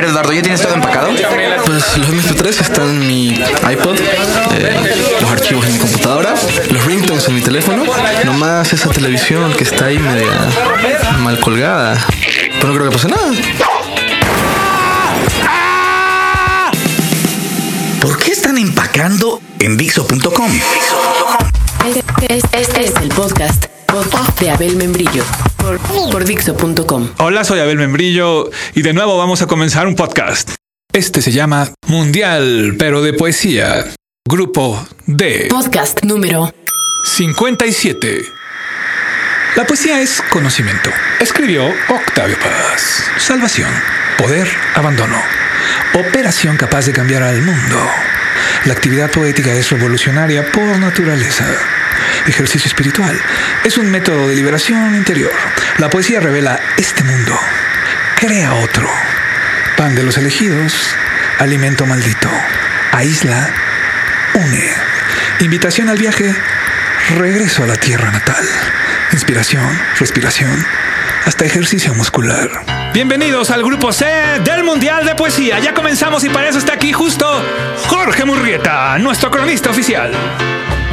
ver, Eduardo, ¿ya tienes todo empacado? Pues los MP3 están en mi iPod, eh, los archivos en mi computadora, los ringtones en mi teléfono, nomás esa televisión que está ahí media mal colgada. Pero no creo que pase nada. ¿Por qué están empacando en Dixo.com? Este, este es el podcast, podcast de Abel Membrillo por, por Dixo.com. Hola, soy Abel Membrillo y de nuevo vamos a comenzar un podcast. Este se llama Mundial, pero de poesía. Grupo D. Podcast número 57. La poesía es conocimiento. Escribió Octavio Paz. Salvación, poder, abandono. Operación capaz de cambiar al mundo. La actividad poética es revolucionaria por naturaleza. Ejercicio espiritual. Es un método de liberación interior. La poesía revela este mundo. Crea otro. Pan de los elegidos. Alimento maldito. Aísla. Une. Invitación al viaje. Regreso a la tierra natal. Inspiración, respiración, hasta ejercicio muscular. Bienvenidos al grupo C del Mundial de Poesía. Ya comenzamos y para eso está aquí justo Jorge Murrieta, nuestro cronista oficial.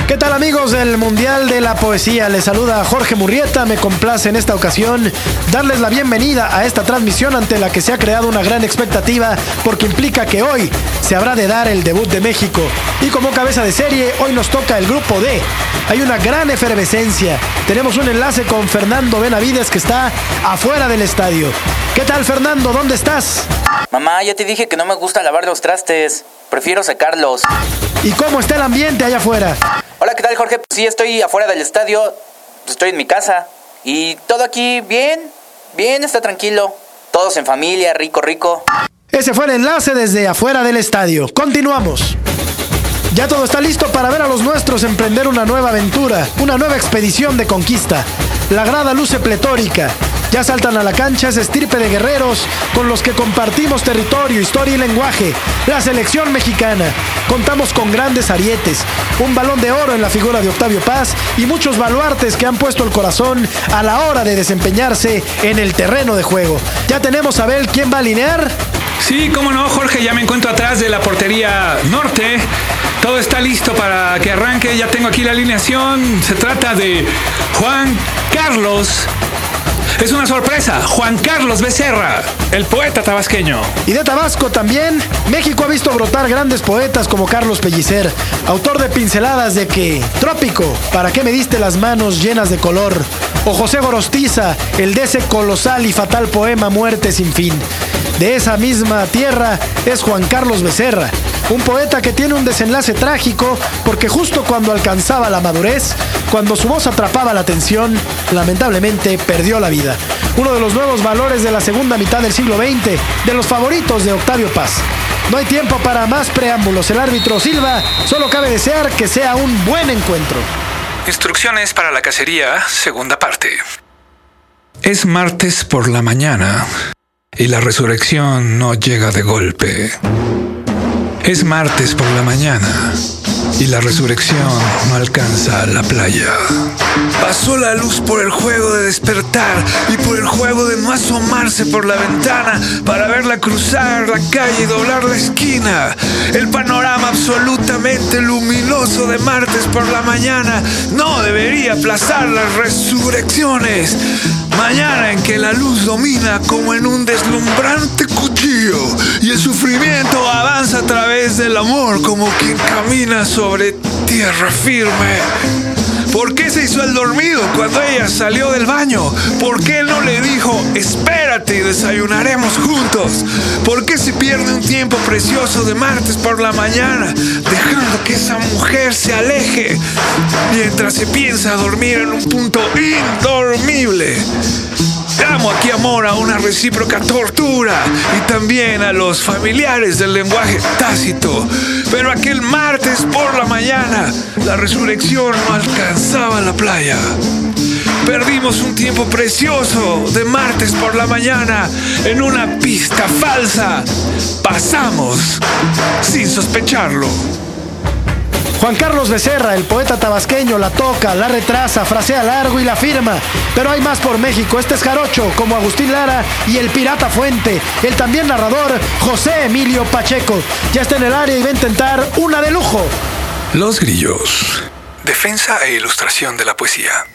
¿Qué tal amigos del Mundial de la Poesía? Les saluda Jorge Murrieta. Me complace en esta ocasión darles la bienvenida a esta transmisión ante la que se ha creado una gran expectativa porque implica que hoy se habrá de dar el debut de México. Y como cabeza de serie, hoy nos toca el grupo D. Hay una gran efervescencia. Tenemos un enlace con Fernando Benavides que está afuera del estadio. ¿Qué tal Fernando? ¿Dónde estás? Mamá, ya te dije que no me gusta lavar los trastes. Prefiero secarlos. ¿Y cómo está el ambiente allá afuera? Hola, ¿qué tal, Jorge? Sí, estoy afuera del estadio. Estoy en mi casa. Y todo aquí bien, bien, está tranquilo. Todos en familia, rico, rico. Ese fue el enlace desde afuera del estadio. Continuamos. Ya todo está listo para ver a los nuestros emprender una nueva aventura, una nueva expedición de conquista. La grada luce pletórica. Ya saltan a la cancha ese estirpe de guerreros con los que compartimos territorio, historia y lenguaje. La selección mexicana. Contamos con grandes arietes, un balón de oro en la figura de Octavio Paz y muchos baluartes que han puesto el corazón a la hora de desempeñarse en el terreno de juego. Ya tenemos a ver quién va a alinear. Sí, cómo no, Jorge, ya me encuentro atrás de la portería norte. Todo está listo para que arranque. Ya tengo aquí la alineación. Se trata de Juan Carlos. Es una sorpresa, Juan Carlos Becerra, el poeta tabasqueño. Y de Tabasco también, México ha visto brotar grandes poetas como Carlos Pellicer, autor de pinceladas de que, Trópico, ¿para qué me diste las manos llenas de color? O José Gorostiza, el de ese colosal y fatal poema Muerte sin fin. De esa misma tierra es Juan Carlos Becerra, un poeta que tiene un desenlace trágico porque justo cuando alcanzaba la madurez, cuando su voz atrapaba la atención, lamentablemente perdió la vida. Uno de los nuevos valores de la segunda mitad del siglo XX, de los favoritos de Octavio Paz. No hay tiempo para más preámbulos. El árbitro Silva solo cabe desear que sea un buen encuentro. Instrucciones para la cacería, segunda parte. Es martes por la mañana y la resurrección no llega de golpe. Es martes por la mañana y la resurrección no alcanza a la playa. Pasó la luz por el juego de despertar y por el juego de no asomarse por la ventana para verla cruzar la calle y doblar la esquina. El panorama absolutamente luminoso de martes por la mañana no debería aplazar las resurrecciones. Mañana en que la luz domina como en un deslumbrante cuchillo y el sufrimiento avanza a través del amor como quien camina sobre tierra firme. ¿Por qué se hizo el dormido cuando ella salió del baño? ¿Por qué no le dijo, espérate y desayunaremos juntos? ¿Por qué se pierde un tiempo precioso de martes por la mañana, dejando que esa mujer se aleje mientras se piensa dormir en un punto indormible? Llamo aquí amor a una recíproca tortura y también a los familiares del lenguaje tácito. Pero aquel martes por la mañana, la resurrección no alcanzaba la playa. Perdimos un tiempo precioso de martes por la mañana en una pista falsa. Pasamos sin sospecharlo. Juan Carlos Becerra, el poeta tabasqueño, la toca, la retrasa, frasea largo y la firma. Pero hay más por México. Este es Jarocho, como Agustín Lara y el Pirata Fuente. El también narrador José Emilio Pacheco. Ya está en el área y va a intentar una de lujo. Los grillos. Defensa e ilustración de la poesía.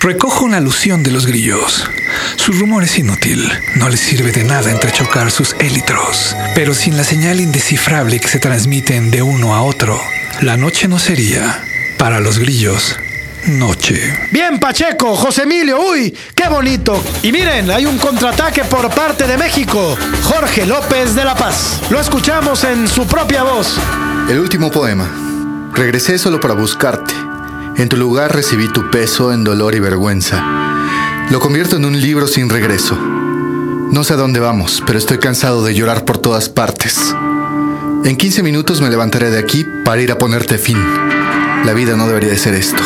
Recojo una alusión de los grillos. Su rumor es inútil, no les sirve de nada entrechocar sus élitros, pero sin la señal indescifrable que se transmiten de uno a otro, la noche no sería, para los grillos, noche. Bien, Pacheco, José Emilio, uy, qué bonito. Y miren, hay un contraataque por parte de México. Jorge López de La Paz. Lo escuchamos en su propia voz. El último poema. Regresé solo para buscarte. En tu lugar recibí tu peso en dolor y vergüenza. Lo convierto en un libro sin regreso. No sé a dónde vamos, pero estoy cansado de llorar por todas partes. En 15 minutos me levantaré de aquí para ir a ponerte fin. La vida no debería de ser esto.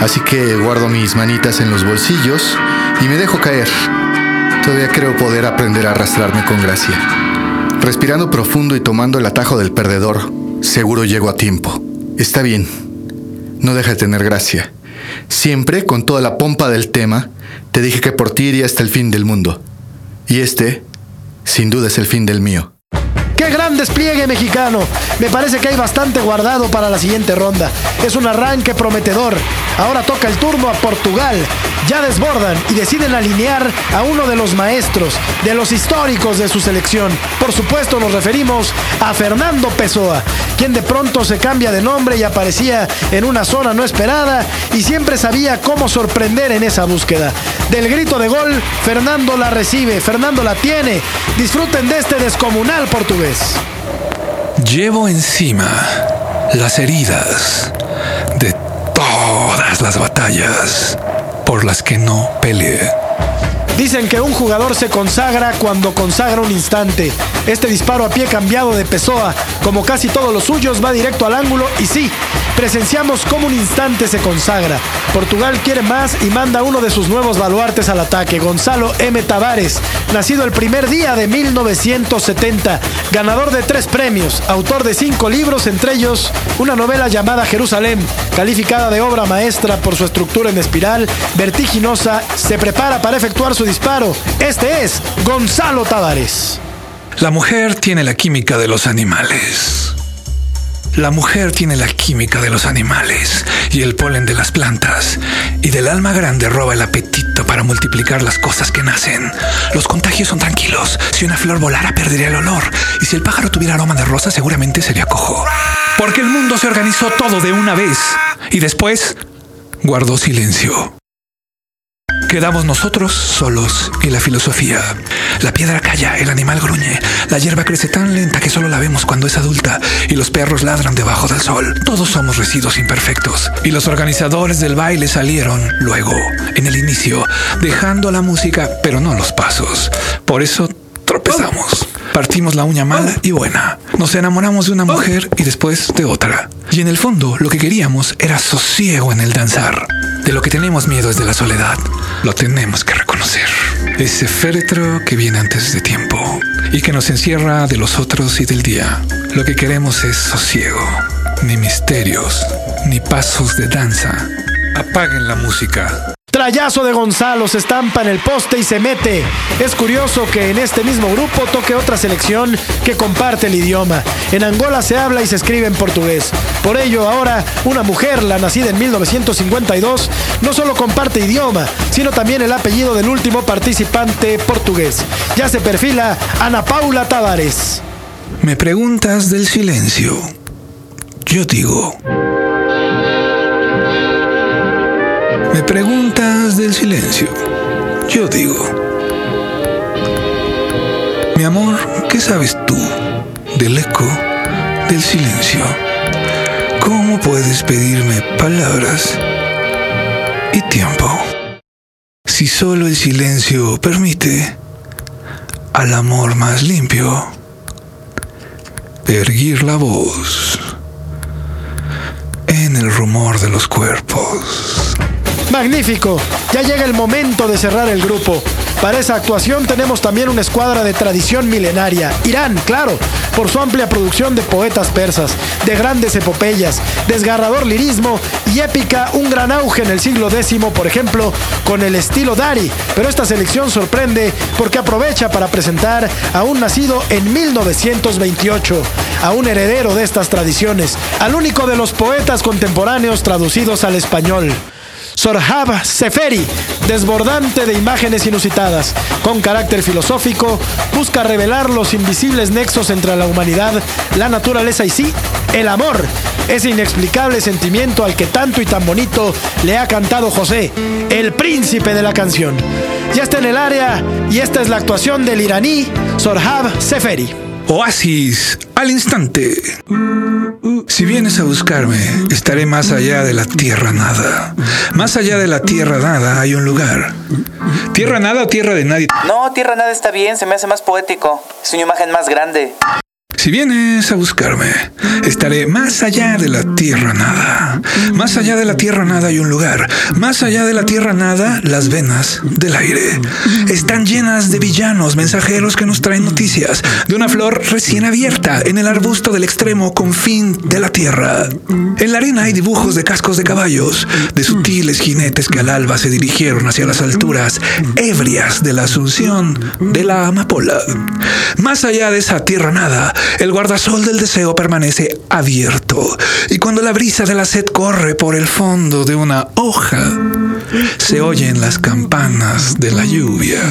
Así que guardo mis manitas en los bolsillos y me dejo caer. Todavía creo poder aprender a arrastrarme con gracia. Respirando profundo y tomando el atajo del perdedor, seguro llego a tiempo. Está bien, no deja de tener gracia. Siempre, con toda la pompa del tema, te dije que por ti iría hasta el fin del mundo. Y este, sin duda, es el fin del mío. ¡Qué gran despliegue mexicano! Me parece que hay bastante guardado para la siguiente ronda. Es un arranque prometedor. Ahora toca el turno a Portugal. Ya desbordan y deciden alinear a uno de los maestros, de los históricos de su selección. Por supuesto nos referimos a Fernando Pessoa, quien de pronto se cambia de nombre y aparecía en una zona no esperada y siempre sabía cómo sorprender en esa búsqueda. Del grito de gol, Fernando la recibe, Fernando la tiene. Disfruten de este descomunal portugués. Llevo encima las heridas las batallas por las que no peleé. Dicen que un jugador se consagra cuando consagra un instante. Este disparo a pie cambiado de Pessoa, como casi todos los suyos, va directo al ángulo y sí, presenciamos cómo un instante se consagra. Portugal quiere más y manda uno de sus nuevos baluartes al ataque, Gonzalo M. Tavares, nacido el primer día de 1970, ganador de tres premios, autor de cinco libros, entre ellos una novela llamada Jerusalén, calificada de obra maestra por su estructura en espiral, vertiginosa, se prepara para efectuar su disparo. Este es Gonzalo Tavares. La mujer tiene la química de los animales. La mujer tiene la química de los animales y el polen de las plantas, y del alma grande roba el apetito para multiplicar las cosas que nacen. Los contagios son tranquilos. Si una flor volara, perdería el olor, y si el pájaro tuviera aroma de rosa, seguramente sería cojo. Porque el mundo se organizó todo de una vez, y después guardó silencio. Quedamos nosotros solos y la filosofía. La piedra calla, el animal gruñe, la hierba crece tan lenta que solo la vemos cuando es adulta y los perros ladran debajo del sol. Todos somos residuos imperfectos y los organizadores del baile salieron luego, en el inicio, dejando la música pero no los pasos. Por eso tropezamos. Partimos la uña mala y buena. Nos enamoramos de una mujer y después de otra. Y en el fondo lo que queríamos era sosiego en el danzar. De lo que tenemos miedo es de la soledad. Lo tenemos que reconocer. Ese féretro que viene antes de tiempo y que nos encierra de los otros y del día. Lo que queremos es sosiego. Ni misterios, ni pasos de danza. Apaguen la música. Trayazo de Gonzalo se estampa en el poste y se mete. Es curioso que en este mismo grupo toque otra selección que comparte el idioma. En Angola se habla y se escribe en portugués. Por ello, ahora una mujer, la nacida en 1952, no solo comparte idioma, sino también el apellido del último participante portugués. Ya se perfila Ana Paula Tavares. Me preguntas del silencio. Yo digo. Me preguntas del silencio. Yo digo. Mi amor, ¿qué sabes tú del eco del silencio? ¿Cómo puedes pedirme palabras y tiempo? Si solo el silencio permite al amor más limpio erguir la voz en el rumor de los cuerpos. Magnífico. Ya llega el momento de cerrar el grupo. Para esa actuación tenemos también una escuadra de tradición milenaria. Irán, claro. por su amplia producción de poetas persas, de grandes epopeyas, desgarrador lirismo y épica, un gran auge en el siglo X, por ejemplo, con el estilo Dari. Pero esta selección sorprende porque aprovecha para presentar a un nacido en 1928, a un heredero de estas tradiciones, al único de los poetas contemporáneos traducidos al español. Sorhab Seferi, desbordante de imágenes inusitadas, con carácter filosófico, busca revelar los invisibles nexos entre la humanidad, la naturaleza y sí, el amor, ese inexplicable sentimiento al que tanto y tan bonito le ha cantado José, el príncipe de la canción. Ya está en el área y esta es la actuación del iraní Sorhab Seferi. Oasis al instante. Si vienes a buscarme, estaré más allá de la tierra nada. Más allá de la tierra nada hay un lugar. ¿Tierra nada o tierra de nadie? No, tierra nada está bien, se me hace más poético. Es una imagen más grande. Si vienes a buscarme, estaré más allá de la tierra nada. Más allá de la tierra nada hay un lugar. Más allá de la tierra nada, las venas del aire. Están llenas de villanos, mensajeros que nos traen noticias de una flor recién abierta en el arbusto del extremo confín de la tierra. En la arena hay dibujos de cascos de caballos, de sutiles jinetes que al alba se dirigieron hacia las alturas ebrias de la asunción de la amapola. Más allá de esa tierra nada, el guardasol del deseo permanece abierto y cuando la brisa de la sed corre por el fondo de una hoja, se oyen las campanas de la lluvia.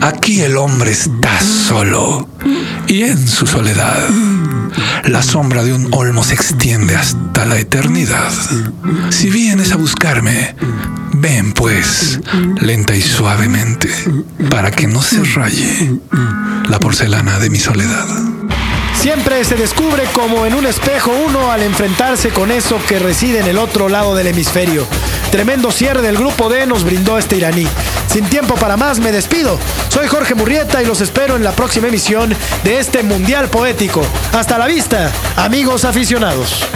Aquí el hombre está solo y en su soledad. La sombra de un olmo se extiende hasta la eternidad. Si vienes a buscarme, ven pues, lenta y suavemente, para que no se raye la porcelana de mi soledad. Siempre se descubre como en un espejo uno al enfrentarse con eso que reside en el otro lado del hemisferio. Tremendo cierre del grupo D nos brindó este iraní. Sin tiempo para más, me despido. Soy Jorge Murrieta y los espero en la próxima emisión de este Mundial Poético. Hasta la vista, amigos aficionados.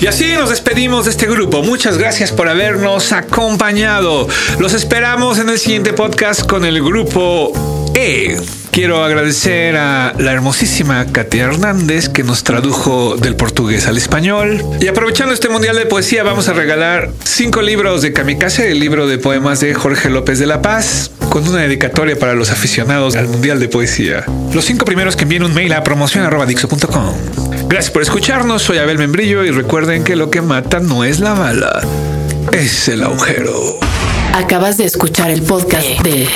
Y así nos despedimos de este grupo. Muchas gracias por habernos acompañado. Los esperamos en el siguiente podcast con el grupo E. Quiero agradecer a la hermosísima Katia Hernández que nos tradujo del portugués al español. Y aprovechando este mundial de poesía, vamos a regalar cinco libros de Kamikaze, el libro de poemas de Jorge López de la Paz, con una dedicatoria para los aficionados al mundial de poesía. Los cinco primeros que envíen un mail a promoción.dixo.com. Gracias por escucharnos, soy Abel Membrillo y recuerden que lo que mata no es la bala, es el agujero. Acabas de escuchar el podcast de